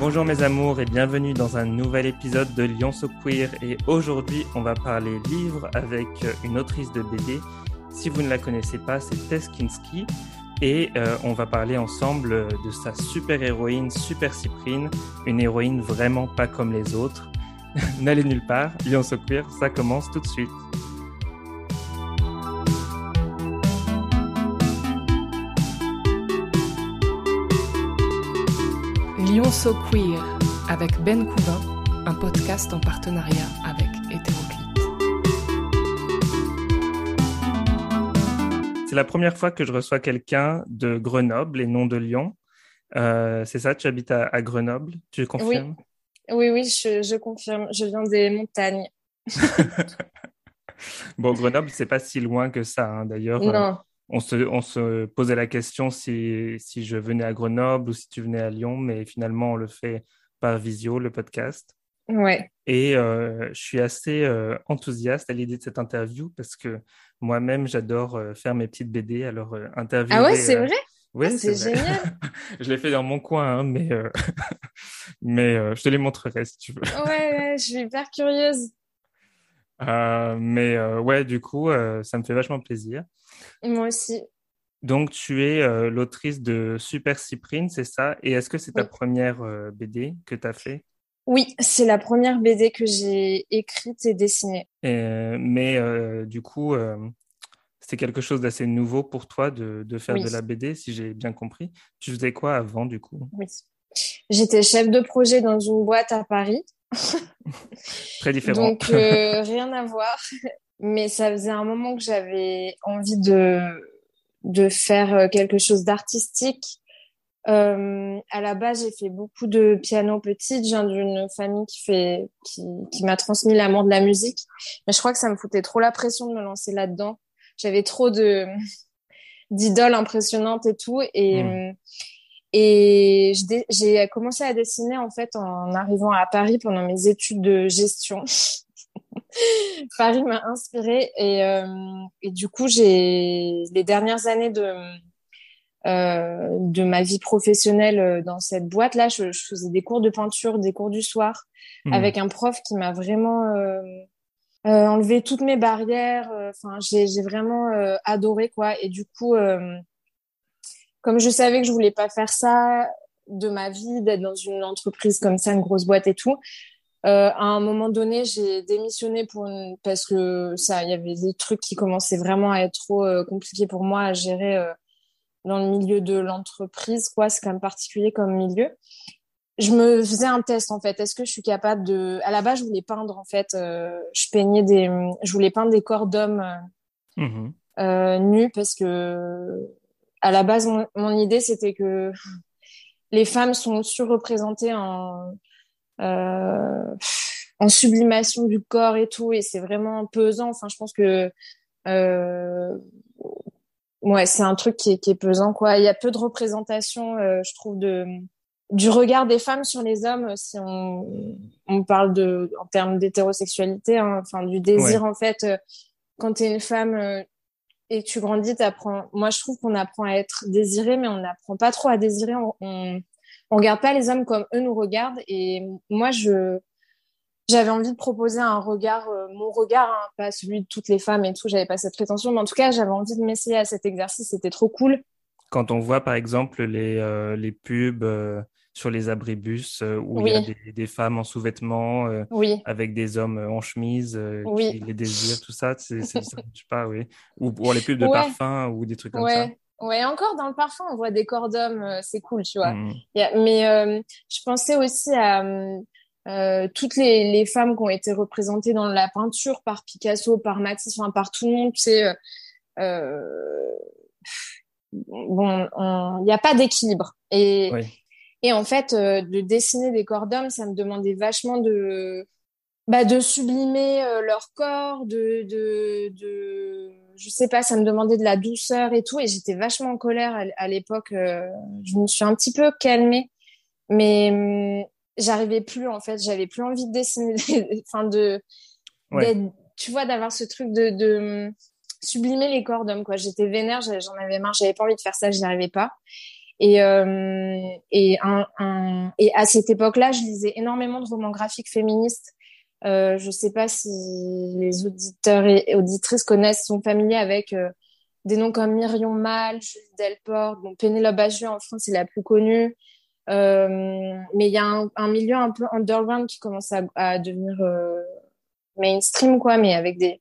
Bonjour mes amours et bienvenue dans un nouvel épisode de Lyon So Queer et aujourd'hui on va parler livre avec une autrice de BD. Si vous ne la connaissez pas, c'est Tess Kinski et euh, on va parler ensemble de sa super héroïne Super Cyprine, une héroïne vraiment pas comme les autres. N'allez nulle part, Lyon So Queer, ça commence tout de suite. Lyon So Queer avec Ben Couvin, un podcast en partenariat avec Hétéroclite. C'est la première fois que je reçois quelqu'un de Grenoble et non de Lyon. Euh, c'est ça, tu habites à, à Grenoble, tu confirmes? Oui, oui, je, je confirme. Je viens des montagnes. bon, Grenoble, c'est pas si loin que ça, hein, d'ailleurs. Non. On se, on se posait la question si, si je venais à Grenoble ou si tu venais à Lyon, mais finalement, on le fait par visio, le podcast. Ouais. Et euh, je suis assez euh, enthousiaste à l'idée de cette interview parce que moi-même, j'adore euh, faire mes petites BD. Alors, interviewer... Ah ouais, c'est vrai? Oui, Ah, c'est génial. je l'ai fait dans mon coin, hein, mais, mais je te les montrerai si tu veux. Ouais, ouais, je suis hyper curieuse. Euh, mais euh, ouais, du coup, euh, ça me fait vachement plaisir. Moi aussi. Donc, tu es euh, l'autrice de Super Cyprine, c'est ça? Et est-ce que c'est ta Oui. première euh, BD que tu as fait? Oui, c'est la première BD que j'ai écrite et dessinée. Mais euh, du coup, c'était quelque chose d'assez nouveau pour toi de, de faire Oui. de la BD, si j'ai bien compris. Tu faisais quoi avant, du coup? Oui. J'étais chef de projet dans une boîte à Paris. Très différent. Donc, euh, rien à voir. Mais ça faisait un moment que j'avais envie de, de faire euh, quelque chose d'artistique. Euh, à la base, j'ai fait beaucoup de piano petite. Je viens d'une famille qui fait, qui, qui m'a transmis l'amour de la musique. Mais je crois que ça me foutait trop la pression de me lancer là-dedans. J'avais trop de, d'idoles impressionnantes et tout. Et, Mm. Et j'ai commencé à dessiner, en fait, en arrivant à Paris pendant mes études de gestion. Paris m'a inspirée et, euh, et du coup, j'ai les dernières années de, euh, de ma vie professionnelle euh, dans cette boîte-là, je, je faisais des cours de peinture, des cours du soir Hmm. avec un prof qui m'a vraiment euh, euh, enlevé toutes mes barrières. euh, Enfin, j'ai j'ai vraiment adoré quoi. Et du coup, euh, comme je savais que je voulais pas faire ça de ma vie, d'être dans une entreprise comme ça, une grosse boîte et tout, euh, à un moment donné, j'ai démissionné pour une... parce que ça, il y avait des trucs qui commençaient vraiment à être trop euh, compliqués pour moi à gérer euh, dans le milieu de l'entreprise, quoi. C'est quand même particulier comme milieu. Je me faisais un test en fait. Est-ce que je suis capable de À la base, je voulais peindre en fait. euh, je peignais des, je voulais peindre des corps d'hommes euh, nus parce que à la base, mon, mon idée c'était que les femmes sont surreprésentées en euh, en sublimation du corps et tout, et c'est vraiment pesant. Enfin, je pense que euh, ouais, c'est un truc qui est, qui est pesant, quoi. Il y a peu de représentation, euh, je trouve, de du regard des femmes sur les hommes, si on, on parle de en termes d'hétérosexualité, hein, enfin du désir en fait. quand tu es une femme et tu grandis, t'apprends. Moi, je trouve qu'on apprend à être désiré, mais on n'apprend pas trop à désirer. On, on, on regarde pas les hommes comme eux nous regardent. Et moi, je j'avais envie de proposer un regard, euh, mon regard, hein, pas celui de toutes les femmes et tout. J'avais pas cette prétention, mais en tout cas, j'avais envie de m'essayer à cet exercice. C'était trop cool. Quand on voit, par exemple, les, euh, les pubs euh, sur les abribus euh, où il y a des, des femmes en sous-vêtements euh, Oui, avec des hommes euh, en chemise Oui. qui les désirent, tout ça, c'est c'est ça, je sais pas, oui. Ou pour les pubs de Ouais. parfum ou des trucs comme ça. ouais. Encore dans le parfum, on voit des corps d'hommes, c'est cool, tu vois. A- mais euh, je pensais aussi à euh, toutes les, les femmes qui ont été représentées dans la peinture par Picasso, par Matisse, enfin par tout le monde. Tu sais, euh, bon, on- il n'y a pas d'équilibre. Et, Oui. Et en fait, euh, de dessiner des corps d'hommes, ça me demandait vachement de bah, de sublimer euh, leur corps, de, de, de, je sais pas, ça me demandait de la douceur et tout, et j'étais vachement en colère à, à l'époque. euh, je me suis un petit peu calmée, mais hum, j'arrivais plus en fait, j'avais plus envie de dessiner, enfin de, Ouais. tu vois, d'avoir ce truc de, de hum, sublimer les corps d'hommes quoi. J'étais vénère, j'en avais marre, j'avais pas envie de faire ça, j'y arrivais pas. Et, euh, et, un, et à cette époque-là, je lisais énormément de romans graphiques féministes. Euh, je sais pas si les auditeurs et auditrices connaissent, sont familiers avec euh, des noms comme Myrion Mal, Julie Delport, bon, Pénélope Bagieux en France, c'est la plus connue. Mais il y a un, milieu un peu underground qui commence à, à devenir mainstream, quoi, mais avec des,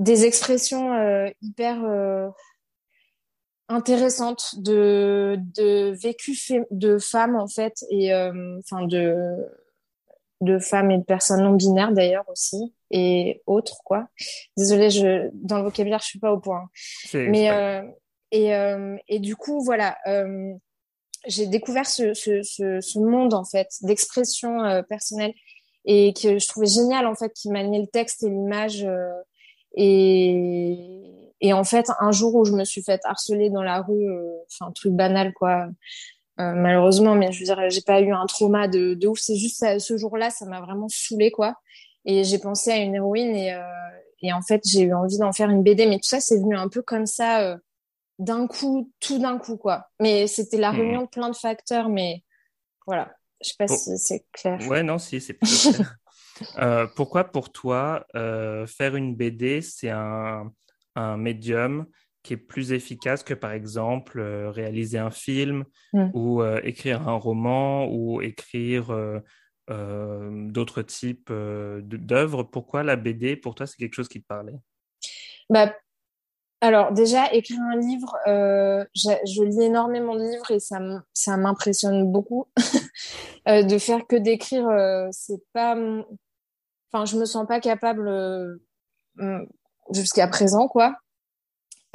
des expressions hyper intéressantes de, de vécu de femmes, en fait, et euh, enfin de, de femmes et de personnes non binaires d'ailleurs aussi, et autres, quoi. Désolée, je, dans le vocabulaire, je suis pas au point. Mais, euh, et, euh, et du coup, voilà, euh, j'ai découvert ce, ce, ce, ce, monde, en fait, d'expression euh, personnelle et que je trouvais génial, en fait, qui maniait le texte et l'image. Euh, et, et en fait, un jour où je me suis fait harceler dans la rue, euh, enfin, un truc banal, quoi. Euh, malheureusement, mais je veux dire, j'ai pas eu un trauma de, de ouf. C'est juste ça, ce jour-là, ça m'a vraiment saoulé, quoi. Et j'ai pensé à une héroïne et, euh, et en fait, j'ai eu envie d'en faire une BD. Mais tout ça, c'est venu un peu comme ça, euh, d'un coup, tout d'un coup, quoi. Mais c'était la mmh. réunion de plein de facteurs, mais voilà. Je sais pas oh. si c'est clair. Ouais, non, si, c'est clair. Pourquoi pour toi faire une BD c'est un, un, médium qui est plus efficace que par exemple euh, réaliser un film mm. ou euh, écrire un roman ou écrire euh, d'autres types d'œuvres Pourquoi la BD pour toi c'est quelque chose qui te parlait? Bah, alors déjà écrire un livre, je, lis énormément de livres et ça m'impressionne beaucoup. de faire que d'écrire, c'est pas enfin je me sens pas capable jusqu'à présent quoi.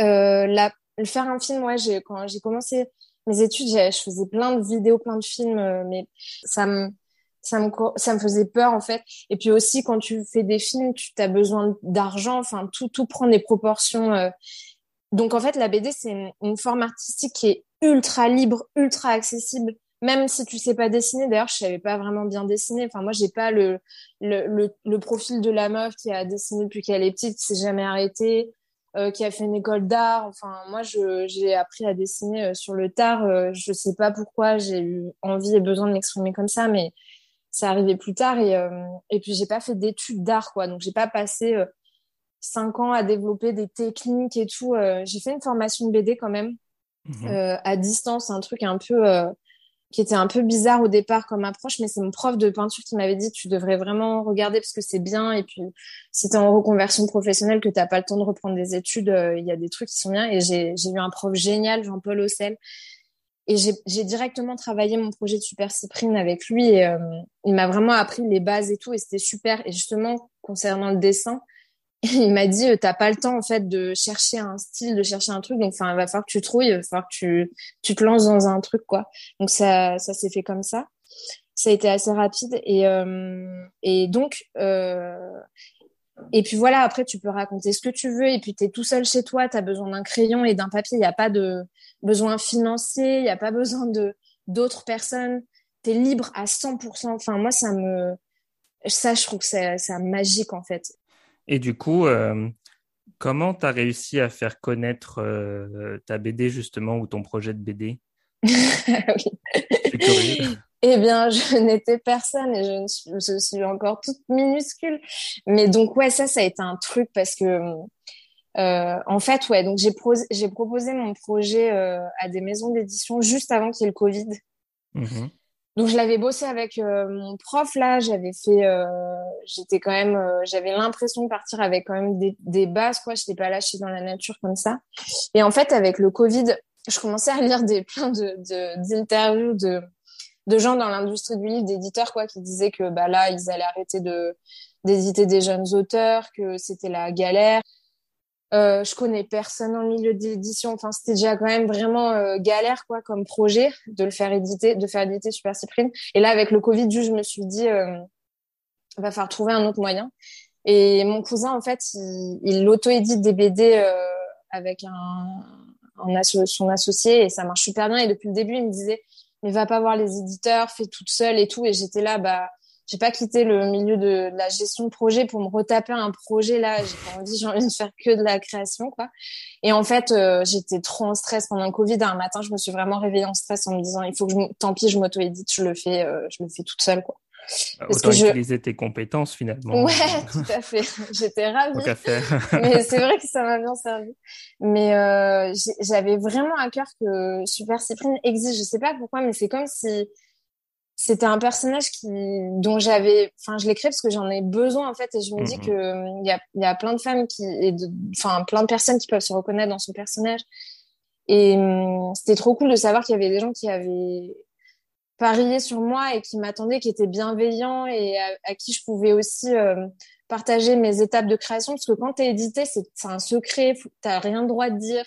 Euh, faire un film ouais quand j'ai commencé mes études je faisais plein de vidéos plein de films euh, mais ça me ça me ça me faisait peur en fait. Et puis aussi quand tu fais des films tu as besoin d'argent enfin tout tout prend des proportions euh... donc en fait la BD c'est une forme artistique qui est ultra libre ultra accessible même si tu sais pas dessiner, d'ailleurs, je savais pas vraiment bien dessiner. Enfin, moi, j'ai pas le, le, le, le, profil de la meuf qui a dessiné depuis qu'elle est petite, qui s'est jamais arrêtée, euh, qui a fait une école d'art. Enfin, moi, j'ai appris à dessiner euh, sur le tard. Euh, je sais pas pourquoi j'ai eu envie et besoin de m'exprimer comme ça, mais ça arrivait plus tard. Et, euh, et puis, j'ai pas fait d'études d'art, quoi. Donc, j'ai pas passé euh, cinq ans à développer des techniques et tout. j'ai fait une formation de BD quand même. Mmh. à distance, un truc un peu qui était un peu bizarre au départ comme approche, mais c'est mon prof de peinture qui m'avait dit tu devrais vraiment regarder parce que c'est bien et puis si t'es en reconversion professionnelle que t'as pas le temps de reprendre des études, euh, il y a des trucs qui sont bien. Et j'ai j'ai eu un prof génial, Jean-Paul Ossel, et j'ai directement travaillé mon projet de Super Cyprine avec lui et euh, il m'a vraiment appris les bases et tout et c'était super. Et justement concernant le dessin il m'a dit t'as pas le temps en fait de chercher un style de chercher un truc. Donc enfin va falloir que tu trouilles il va falloir que tu tu te lances dans un truc quoi. Donc ça ça s'est fait comme ça. Ça a été assez rapide. Et euh, et donc euh, et puis voilà après tu peux raconter ce que tu veux. Et puis tu es tout seul chez toi tu as besoin d'un crayon et d'un papier. Il n'y a pas de besoin financier il n'y a pas besoin de d'autres personnes. Tu es libre à 100% enfin moi ça me ça je trouve que c'est magique en fait et du coup, euh, comment tu as réussi à faire connaître euh, ta BD justement ou ton projet de BD Eh bien, je n'étais personne et je, suis, je, suis, encore toute minuscule. Mais donc, ouais, ça, ça a été un truc parce que, euh, en fait, ouais, donc j'ai, pro j'ai proposé mon projet euh, à des maisons d'édition juste avant qu'il y ait le Covid. Mmh donc je l'avais bossé avec euh, mon prof là, j'avais fait, euh, j'étais quand même, euh, j'avais l'impression de partir avec quand même des, des bases quoi, je n'étais pas lâchée dans la nature comme ça. Et en fait avec le Covid, je commençais à lire des plein de d'interviews de, de, gens dans l'industrie du livre, d'éditeurs quoi, qui disaient que bah là ils allaient arrêter de d'éditer des jeunes auteurs, que c'était la galère. Euh, je connais personne en milieu d'édition. Enfin, c'était déjà quand même vraiment euh, galère, quoi, comme projet de le faire éditer, de faire éditer Super Cyprine. Et là, avec le Covid, je me suis dit, euh, va falloir trouver un autre moyen. Et mon cousin, en fait, il, il auto-édite des BD euh, avec un, un son associé et ça marche super bien. Et depuis le début, il me disait, mais va pas voir les éditeurs, fais toute seule et tout. Et j'étais là, bah, j'ai pas quitté le milieu de, la gestion de projet pour me retaper un projet là. J'ai pas envie, j'ai envie de faire que de la création, quoi. Et en fait, euh, j'étais trop en stress pendant le Covid. Un matin, je me suis vraiment réveillée en stress en me disant, il faut que je, tant pis, je m'auto-édite, je le fais, euh, je le fais toute seule, quoi. Bah, Parce Autant que utiliser tes compétences finalement. Ouais, tout à fait. J'étais ravie. Mais c'est vrai que ça m'a bien servi. Mais euh, j'avais vraiment à cœur que Super Cyprine existe. Je sais pas pourquoi, mais c'est comme si c'était un personnage qui dont j'avais enfin je l'ai créé parce que j'en ai besoin en fait et je me dis mhm. que il y a il y a plein de femmes qui et enfin plein de personnes qui peuvent se reconnaître dans son personnage. Et hum, c'était trop cool de savoir qu'il y avait des gens qui avaient parié sur moi et qui m'attendaient qui étaient bienveillants et à, qui je pouvais aussi euh, partager mes étapes de création. Parce que quand tu es édité c'est un secret tu rien le droit de dire.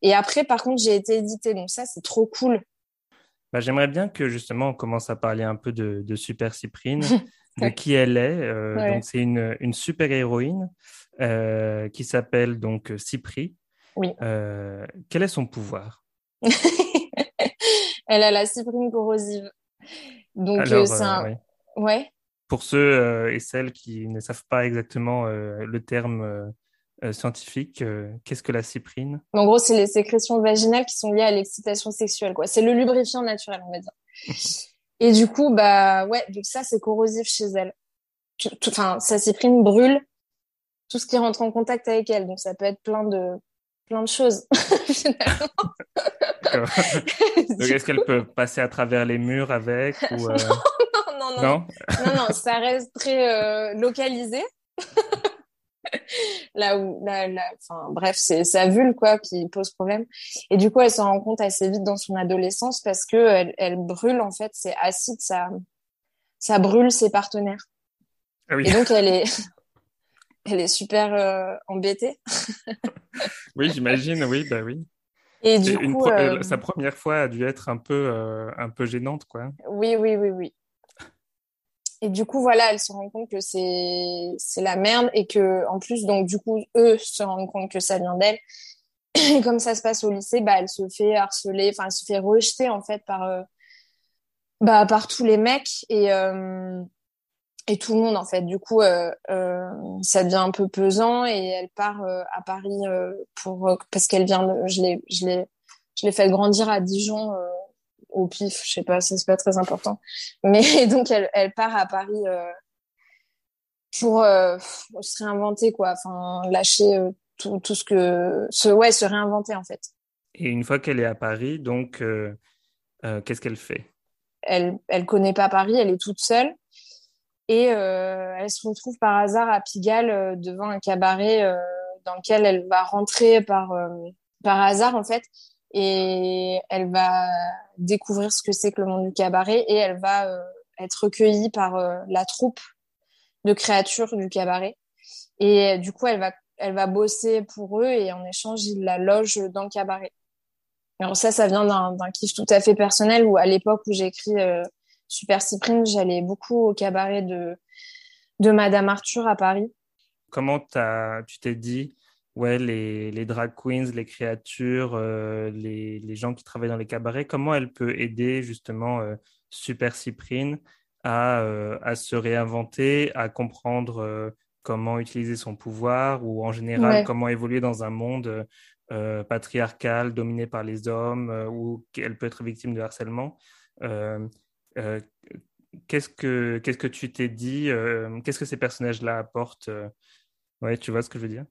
Et après par contre j'ai été édité donc ça c'est trop cool bah, j'aimerais bien que justement on commence à parler un peu de, Super Cyprine, de qui elle est. Euh, donc c'est une, une, super héroïne euh, qui s'appelle donc Cypri. Oui. Euh, quel est son pouvoir? Elle a la cyprine corrosive. Donc c'est un... ouais. Pour ceux et celles qui ne savent pas exactement le terme euh, scientifique, euh, qu'est-ce que la cyprine? En gros, c'est les sécrétions vaginales qui sont liées à l'excitation sexuelle. quoi. C'est le lubrifiant naturel, on va dire. Et du coup, bah ouais, donc ça, c'est corrosif chez elle. Enfin, sa cyprine brûle tout ce qui rentre en contact avec elle. Donc ça peut être plein de plein de choses finalement. donc est-ce qu'elle peut passer à travers les murs avec ou, euh, non, non, non, non, non, non, ça reste très localisé là où, là, enfin, bref, c'est sa vulve, quoi, qui pose problème. Et du coup, elle s'en rend compte assez vite dans son adolescence parce que elle, elle brûle, en fait, c'est acide, ça, ça brûle ses partenaires. Ah oui. Et donc, elle est, elle est super euh, embêtée. oui, j'imagine, oui, bah oui. Et du coup, euh, sa première fois a dû être un peu, euh, un peu gênante, quoi. Oui, oui, oui, oui. Et du coup, voilà, elle se rend compte que c'est la merde et que en plus, donc du coup, eux se rendent compte que ça vient d'elle. Et comme ça se passe au lycée, bah elle se fait harceler, enfin elle se fait rejeter en fait par euh, bah par tous les mecs et euh, et tout le monde en fait. Du coup, euh, ça devient un peu pesant et elle part à Paris pour parce qu'elle vient, je l'ai je l'ai fait grandir à Dijon au pif, je sais pas, c'est pas très important. Mais donc elle, elle part à Paris euh, pour euh, se réinventer quoi, enfin lâcher euh, tout, tout, ce que, se, ouais, se réinventer en fait. Et une fois qu'elle est à Paris, donc qu'est-ce qu'elle fait? Elle, elle connaît pas Paris, elle est toute seule et elle se retrouve par hasard à Pigalle devant un cabaret dans lequel elle va rentrer par par hasard en fait et elle va découvrir ce que c'est que le monde du cabaret et elle va euh, être recueillie par euh, la troupe de créatures du cabaret. Et euh, du coup elle va elle va bosser pour eux et en échange ils la logent dans le cabaret. Alors ça ça vient d'un kiff tout à fait personnel où à l'époque où j'ai écrit Super Cyprine j'allais beaucoup au cabaret de de Madame Arthur à Paris. Comment tu t'es dit ouais, les, les, drag queens, les créatures, euh, les, les, gens qui travaillent dans les cabarets, comment elle peut aider justement euh, Super Cyprine à, euh, à, se réinventer, à comprendre comment utiliser son pouvoir ou en général comment évoluer dans un monde patriarcal dominé par les hommes ou qu'elle peut être victime de harcèlement. qu'est-ce que qu'est-ce que tu t'es dit Qu'est-ce que ces personnages-là apportent Ouais, tu vois ce que je veux dire?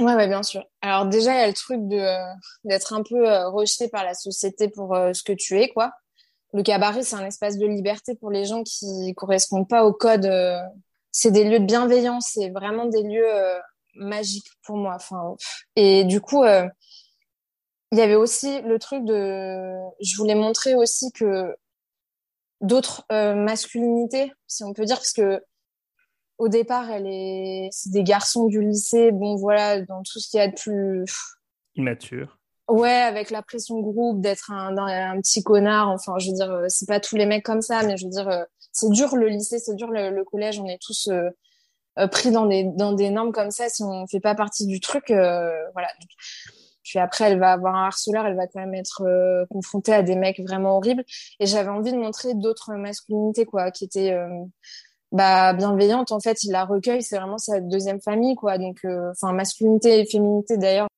Ouais, ouais, bien sûr. Alors déjà, il y a le truc de euh, d'être un peu euh, rejeté par la société pour euh, ce que tu es, quoi. Le cabaret, c'est un espace de liberté pour les gens qui correspondent pas au code. c'est des lieux de bienveillance, c'est vraiment des lieux magiques pour moi. Enfin, et du coup, il y avait aussi le truc de, je voulais montrer aussi que d'autres masculinités, si on peut dire, parce que au départ, elle est, c'est des garçons du lycée, bon voilà, dans tout ce qu'il y a de plus immature. Ouais, avec la pression groupe, d'être un, un, petit connard. Enfin, je veux dire, euh, c'est pas tous les mecs comme ça, mais je veux dire, euh, c'est dur le lycée, c'est dur le, collège. On est tous euh, pris dans des dans des normes comme ça si on fait pas partie du truc. voilà. Puis après, elle va avoir un harceleur, elle va quand même être confrontée à des mecs vraiment horribles. Et j'avais envie de montrer d'autres masculinités, quoi, qui étaient bah, bienveillante. En fait, il la recueille, c'est vraiment sa deuxième famille, quoi. Donc, euh, enfin, masculinité et féminité, d'ailleurs,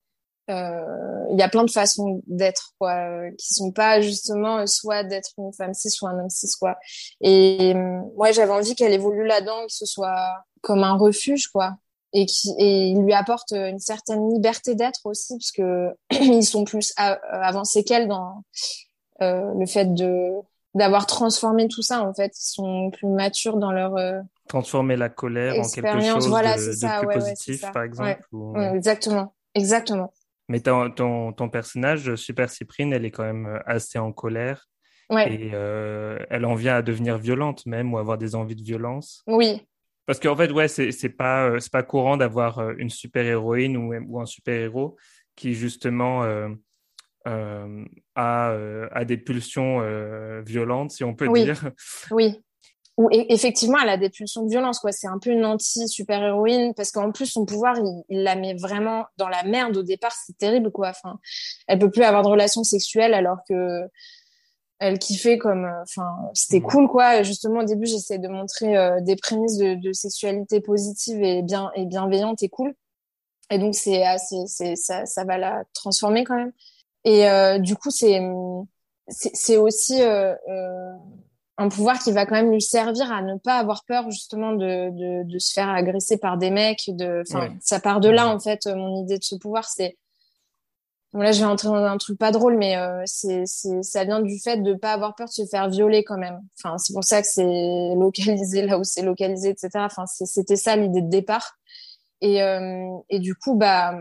euh, il y a plein de façons d'être, quoi, euh, qui sont pas justement soit d'être une femme cis, soit un homme cis, quoi. Et moi, j'avais envie qu'elle évolue là-dedans, que ce soit comme un refuge, quoi. Et, qui, et il lui apporte une certaine liberté d'être aussi, parce que ils sont plus avancés qu'elle dans le fait de d'avoir transformé tout ça en fait. Ils sont plus matures dans leur euh, transformer la colère en quelque chose voilà, de, ça, plus ouais, positif par exemple exactement. Exactement. Mais ton, ton, ton, personnage Super Cyprine elle est quand même euh, assez en colère. Et euh, elle en vient à devenir violente même ou avoir des envies de violence. Oui. Parce qu'en fait ouais c'est c'est pas euh, c'est pas courant d'avoir une super héroïne ou, ou un super héros qui justement euh, à, euh, à, des pulsions euh, violentes, si on peut dire. Oui. Ou effectivement, elle a des pulsions de violence. Quoi. C'est un peu une anti-super-héroïne parce qu'en plus, son pouvoir, il, la met vraiment dans la merde au départ. C'est terrible, quoi. Enfin, elle peut plus avoir de relations sexuelles alors que elle kiffait comme enfin c'était cool quoi justement au début j'essaie de montrer des prémices de, de, sexualité positive et bien et bienveillante et cool et donc c'est c'est ça ça va la transformer quand même et euh, du coup, c'est c'est aussi euh, euh, un pouvoir qui va quand même lui servir à ne pas avoir peur justement de, de, de se faire agresser par des mecs. De, enfin, ça part de là en fait. Mon idée de ce pouvoir, c'est bon là, je vais entrer dans un truc pas drôle, mais euh, c'est ça vient du fait de pas avoir peur de se faire violer quand même. Enfin, c'est pour ça que c'est localisé là où c'est localisé, etc. Enfin, c'était ça l'idée de départ. Et, euh, et du coup, bah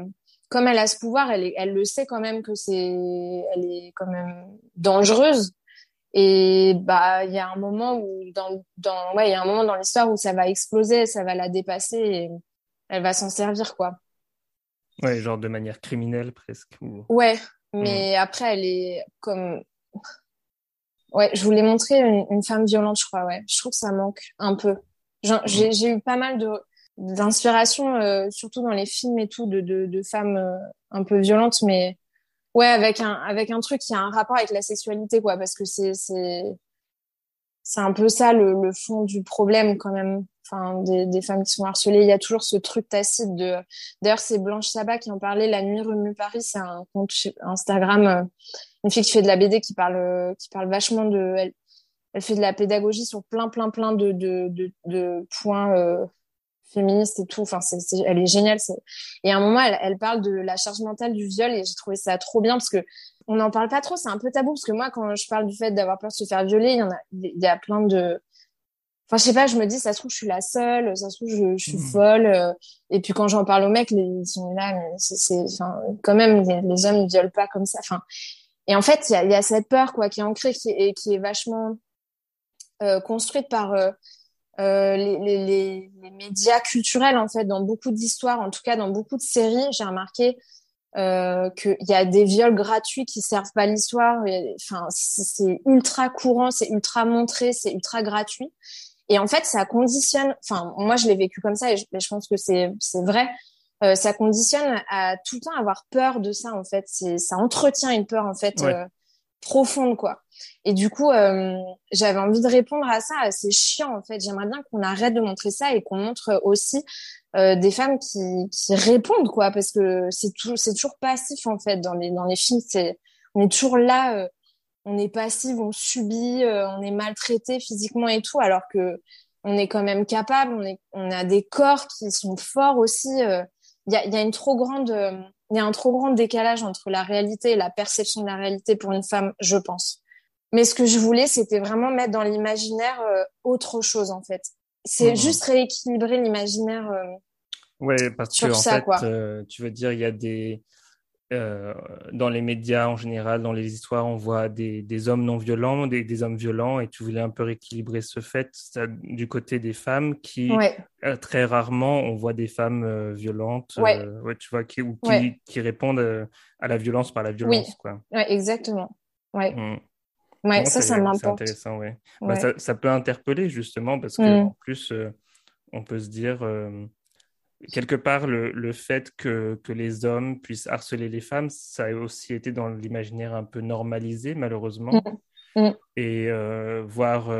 comme elle a ce pouvoir, elle, elle le sait quand même que c'est, elle est quand même dangereuse. Et bah, il y a un moment où dans, dans ouais, il y a un moment dans l'histoire où ça va exploser, ça va la dépasser et elle va s'en servir quoi. Ouais, genre de manière criminelle presque. Ouais, mais hmm. après elle est comme, ouais, je voulais montrer une, une, femme violente, je crois. Ouais, je trouve que ça manque un peu. Hmm. J'ai eu pas mal de d'inspiration, euh, surtout dans les films et tout, de, de, de femmes euh, un peu violentes, mais ouais, avec un, avec un truc qui a un rapport avec la sexualité, quoi, parce que c'est, c'est, c'est un peu ça le, le fond du problème quand même. Enfin, des, des femmes qui sont harcelées, il y a toujours ce truc tacite de. D'ailleurs, c'est Blanche Sabat qui en parlait. La nuit remue Paris, c'est un compte Instagram, euh, une fille qui fait de la BD qui parle, qui parle vachement de. Elle, elle fait de la pédagogie sur plein, plein, plein de, de, de, de points euh, féministe et tout. Enfin, c'est, elle est géniale. Et à un moment, elle, elle, parle de la charge mentale du viol et j'ai trouvé ça trop bien parce que on n'en parle pas trop. C'est un peu tabou parce que moi, quand je parle du fait d'avoir peur de se faire violer, il y en a, il y a plein de. Enfin, je sais pas. Je me dis, ça se trouve, je suis la seule. Ça se trouve, je, je suis mmh. folle. Euh. Et puis quand j'en parle aux mecs, ils sont là. Mais c'est, enfin, quand même, les, hommes ne violent pas comme ça. Enfin. Et en fait, il y a, y a, cette peur quoi qui est ancrée, qui est, qui est vachement euh, construite par euh, euh, les, les, les, médias culturels en fait dans beaucoup d'histoires en tout cas dans beaucoup de séries j'ai remarqué euh, qu'il y a des viols gratuits qui servent pas l'histoire. Enfin c'est ultra courant c'est ultra montré c'est ultra gratuit. Et en fait ça conditionne enfin moi je l'ai vécu comme ça et je, je pense que c'est c'est vrai. Euh, ça conditionne à tout le temps avoir peur de ça en fait. Ça entretient une peur en fait euh, profonde quoi et du coup, euh, j'avais envie de répondre à ça. C'est chiant, en fait. J'aimerais bien qu'on arrête de montrer ça et qu'on montre aussi euh, des femmes qui, qui répondent, quoi, parce que c'est toujours, c'est toujours passif, en fait, dans les, dans les films. C'est, on est toujours là, euh, on est passif, on subit, euh, on est maltraité physiquement et tout, alors que on est quand même capable. On est, on a des corps qui sont forts aussi. Il y a, y a une trop grande, il y a un trop grand décalage entre la réalité et la perception de la réalité pour une femme, je pense. Mais ce que je voulais, c'était vraiment mettre dans l'imaginaire euh, autre chose, en fait. C'est mhm. juste rééquilibrer l'imaginaire. Euh, oui, parce que en fait, euh, tu veux dire, il y a des dans les médias en général, dans les histoires, on voit des, des hommes non violents, des, des, hommes violents, et tu voulais un peu rééquilibrer ce fait du côté des femmes qui très rarement on voit des femmes violentes, ouais. tu vois, qui, ou qui, qui répondent à la violence par la violence, oui. quoi. Exactement. Ouais. Mmh. Ouais, ça, ça m'importe. C'est intéressant, ouais. Bah, ça, ça, peut interpeller justement parce que mm. en plus, euh, on peut se dire euh, quelque part le, le fait que, que, les hommes puissent harceler les femmes, ça a aussi été dans l'imaginaire un peu normalisé malheureusement. Mm. Mm. Et euh, voir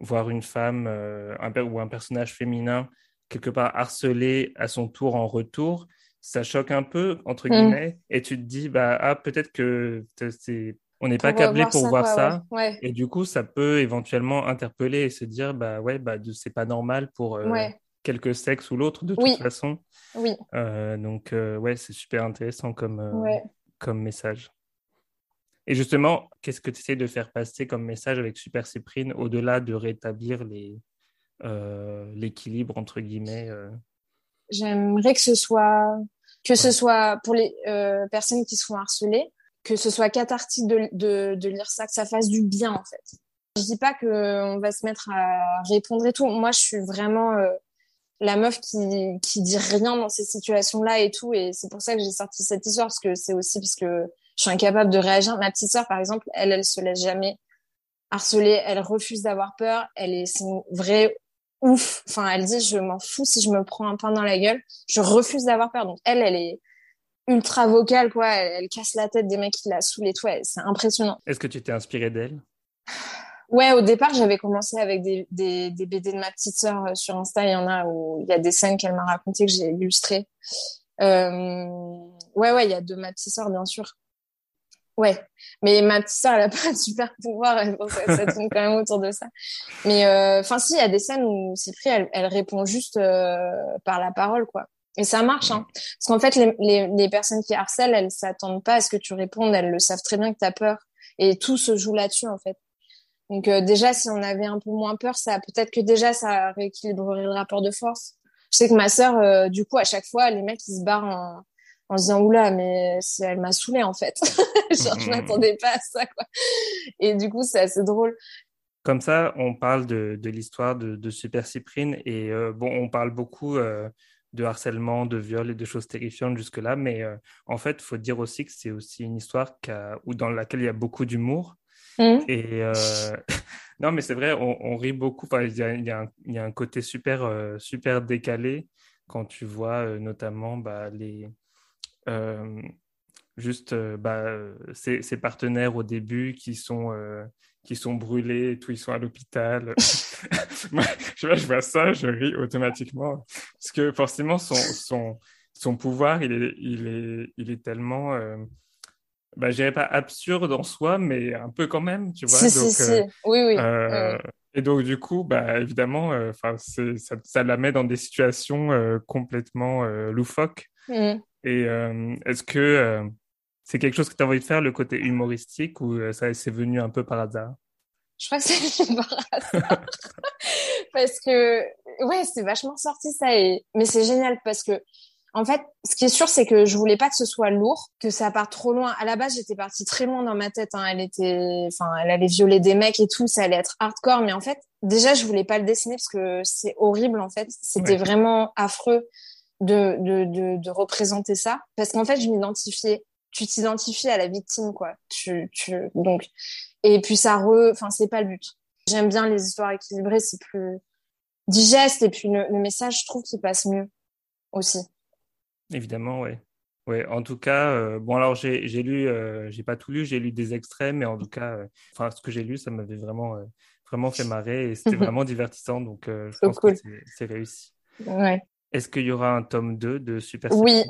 voir une femme un, ou un personnage féminin quelque part harcelé à son tour en retour, ça choque un peu, entre mm. guillemets, et tu te dis, bah, ah, peut-être que c'est on n'est pas câblé pour voir ça. Et du coup, ça peut éventuellement interpeller et se dire, bah ouais, bah, c'est pas normal pour euh, quelque sexe ou l'autre, de toute façon. Oui. Euh, donc, euh, ouais, c'est super intéressant comme, comme message. Et justement, qu'est-ce que tu essaies de faire passer comme message avec Super Cyprine au-delà de rétablir les, l'équilibre, entre guillemets J'aimerais que ce soit que ce soit pour les personnes qui sont harcelées, que ce soit cathartique de, de, de, lire ça, que ça fasse du bien en fait. Je dis pas que on va se mettre à répondre et tout. Moi, je suis vraiment euh, la meuf qui qui dit rien dans ces situations-là et tout. Et c'est pour ça que j'ai sorti cette histoire parce que c'est aussi parce que je suis incapable de réagir. Ma petite sœur, par exemple, elle, elle se laisse jamais harceler. Elle refuse d'avoir peur. Elle est, c'est une vraie ouf. Enfin, elle dit, je m'en fous si je me prends un pain dans la gueule. Je refuse d'avoir peur. Donc elle, elle est ultra vocale, quoi. Elle, casse la tête des mecs qui la saoulent et tout. C'est impressionnant. Est-ce que tu t'es inspirée d'elle? Ouais, au départ, j'avais commencé avec des, des, des, BD de ma petite sœur euh, sur Insta. Il y en a où il y a des scènes qu'elle m'a racontées que j'ai illustrées. Euh... Ouais, ouais, il y a de ma petite sœur, bien sûr. Ouais, mais ma petite sœur, elle a pas de super pouvoir, ça, ça tourne quand même autour de ça. Mais euh, enfin, si, il y a des scènes où Cyprien, elle, elle répond juste euh, par la parole, quoi. Et ça marche, hein. Parce qu'en fait, les, les, les, personnes qui harcèlent, elles s'attendent pas à ce que tu répondes, elles le savent très bien que tu as peur. Et tout se joue là-dessus, en fait. Donc euh, déjà, si on avait un peu moins peur, ça peut-être que déjà, ça rééquilibrerait le rapport de force. Je sais que ma sœur, euh, du coup, à chaque fois, les mecs, ils se barrent en, en se disant, oula, mais elle m'a saoulée, en fait. Genre, je m'attendais pas à ça, quoi. Et du coup, c'est assez drôle. Comme ça, on parle de, de l'histoire de, de, Super Cyprine et euh, bon, on parle beaucoup de harcèlement, de viol et de choses terrifiantes jusque-là. Mais en fait, il faut dire aussi que c'est aussi une histoire où dans laquelle il y a beaucoup d'humour. Mmh. Et euh, non, mais c'est vrai, on, rit beaucoup. il, y a, il, y a un, côté super, euh, super décalé quand tu vois notamment bah, les. juste bah, ses, ses, partenaires au début qui sont qui sont brûlés tout, ils sont à l'hôpital. je, vois ça, je ris automatiquement. Parce que forcément, son, son, son pouvoir, il est, il est, il est tellement, euh, bah, je dirais pas absurde en soi, mais un peu quand même, tu vois. Si, donc, si, euh, si. Oui, oui. Euh, et donc, du coup, bah, évidemment, enfin ça, ça, la met dans des situations complètement loufoques. Mmh. Et est-ce que c'est quelque chose que tu as envie de faire, le côté humoristique, ou euh, ça c'est venu un peu par hasard? Je crois que c'est venu par hasard. parce que, ouais, c'est vachement sorti ça. Et... Mais c'est génial parce que, en fait, ce qui est sûr, c'est que je voulais pas que ce soit lourd, que ça parte trop loin. À la base, j'étais partie très loin dans ma tête. Hein. Elle était, enfin, elle allait violer des mecs et tout, ça allait être hardcore. Mais en fait, déjà, je voulais pas le dessiner parce que c'est horrible. En fait, c'était vraiment affreux de, de, de, de représenter ça. Parce qu'en fait, je m'identifiais tu t'identifies à la victime, quoi. Tu, tu, donc, et puis ça re, enfin, c'est pas le but. J'aime bien les histoires équilibrées, c'est plus digeste et puis le, message, je trouve qu'il passe mieux aussi. Évidemment, ouais. Ouais, en tout cas, euh, bon alors j'ai lu, euh, j'ai pas tout lu, j'ai lu des extraits, mais en tout cas, euh, ce que j'ai lu, ça m'avait vraiment, vraiment fait marrer et c'était vraiment divertissant, donc je pense que c'est réussi. Ouais. Est-ce qu'il y aura un tome 2 de Super Oui,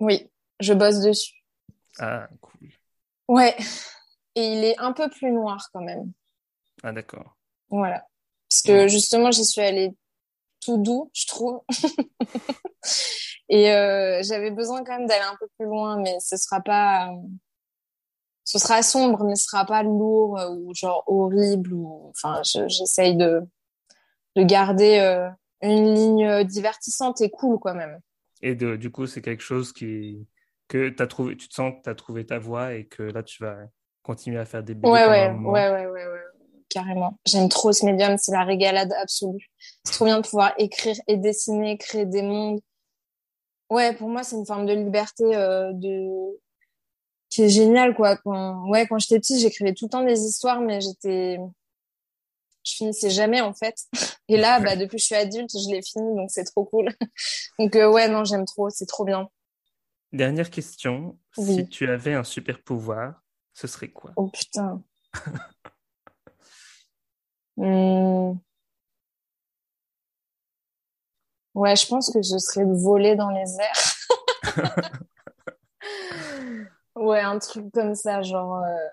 oui, je bosse dessus. Ah, cool. Ouais. Et il est un peu plus noir quand même. Ah, d'accord. Voilà. Parce que justement, j'y suis allée tout doux, je trouve. Et euh, j'avais besoin quand même d'aller un peu plus loin, mais ce sera pas. Ce sera sombre, mais ce sera pas lourd ou genre horrible. Ou... Enfin, j'essaye de, de garder euh, une ligne divertissante et cool, quand même. Et de, du coup, c'est quelque chose qui, que as trouvé, tu te sens que tu as trouvé ta voie et que là, tu vas continuer à faire des BD ouais, ouais, ouais, ouais, ouais, ouais, carrément. J'aime trop ce médium, c'est la régalade absolue. C'est trop bien de pouvoir écrire et dessiner, créer des mondes. Ouais, pour moi, c'est une forme de liberté euh, de qui est géniale, quoi. Quand, ouais, quand j'étais petite, j'écrivais tout le temps des histoires, mais j'étais je finissais jamais en fait. Et là, bah, depuis que je suis adulte, je l'ai fini, donc c'est trop cool. donc euh, ouais, non, j'aime trop, c'est trop bien. Dernière question. Si tu avais un super pouvoir, ce serait quoi? Oh putain. Hmm. Ouais, je pense que ce serait de dans les airs. ouais, un truc comme ça, genre euh,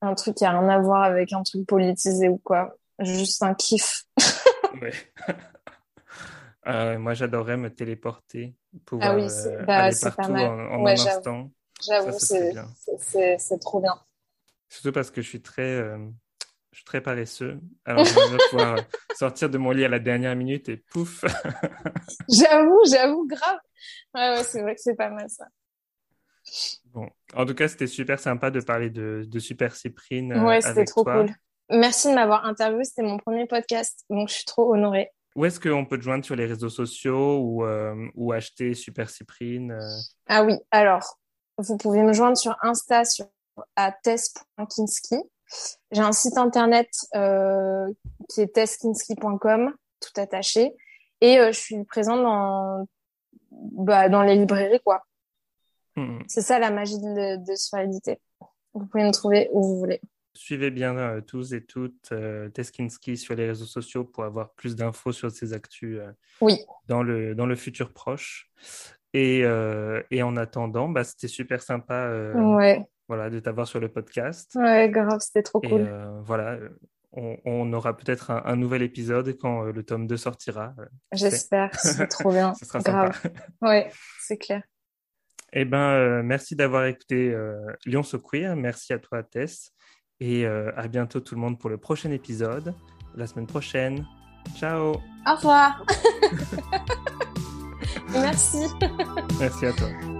un truc qui a rien à voir avec un truc politisé ou quoi. Juste un kiff. Ah moi, j'adorais me téléporter, pouvoir ah oui, euh, bah, aller partout en, en un instant. J'avoue, c'est trop bien. Surtout parce que je suis très euh, je suis très paresseux. Alors, je vais pouvoir sortir de mon lit à la dernière minute et pouf. j'avoue, j'avoue, grave. Ouais, ouais, c'est vrai que c'est pas mal ça. Bon, en tout cas, c'était super sympa de parler de, de Super Cyprine. Euh, ouais, c'était trop cool. Merci de m'avoir interviewé. C'était mon premier podcast, donc je suis trop honorée. Où est-ce qu'on peut te joindre sur les réseaux sociaux ou, euh, ou acheter Super Cyprine Ah oui, alors, vous pouvez me joindre sur Insta sur à tess.kinski. J'ai un site internet euh, qui est tesskinski.com, tout attaché. Et euh, je suis présente dans, bah, dans les librairies, quoi. Hmm. C'est ça la magie de, de, se faire éditer. Vous pouvez me trouver où vous voulez. Suivez bien euh, tous et toutes Teskinski sur les réseaux sociaux pour avoir plus d'infos sur ses actus oui. dans, le, dans le futur proche. Et, et en attendant, bah, c'était super sympa ouais voilà, de t'avoir sur le podcast. Ouais, grave, c'était trop cool. Euh, voilà, on, aura peut-être un, nouvel épisode quand euh, le tome 2 sortira. Euh, J'espère, c'est trop bien. Ce sera grave. Ouais, c'est clair. Eh ben, merci d'avoir écouté Lyon So Queer. Merci à toi, Tess. Et à bientôt tout le monde pour le prochain épisode, la semaine prochaine. Ciao. Au revoir. merci. Merci à toi.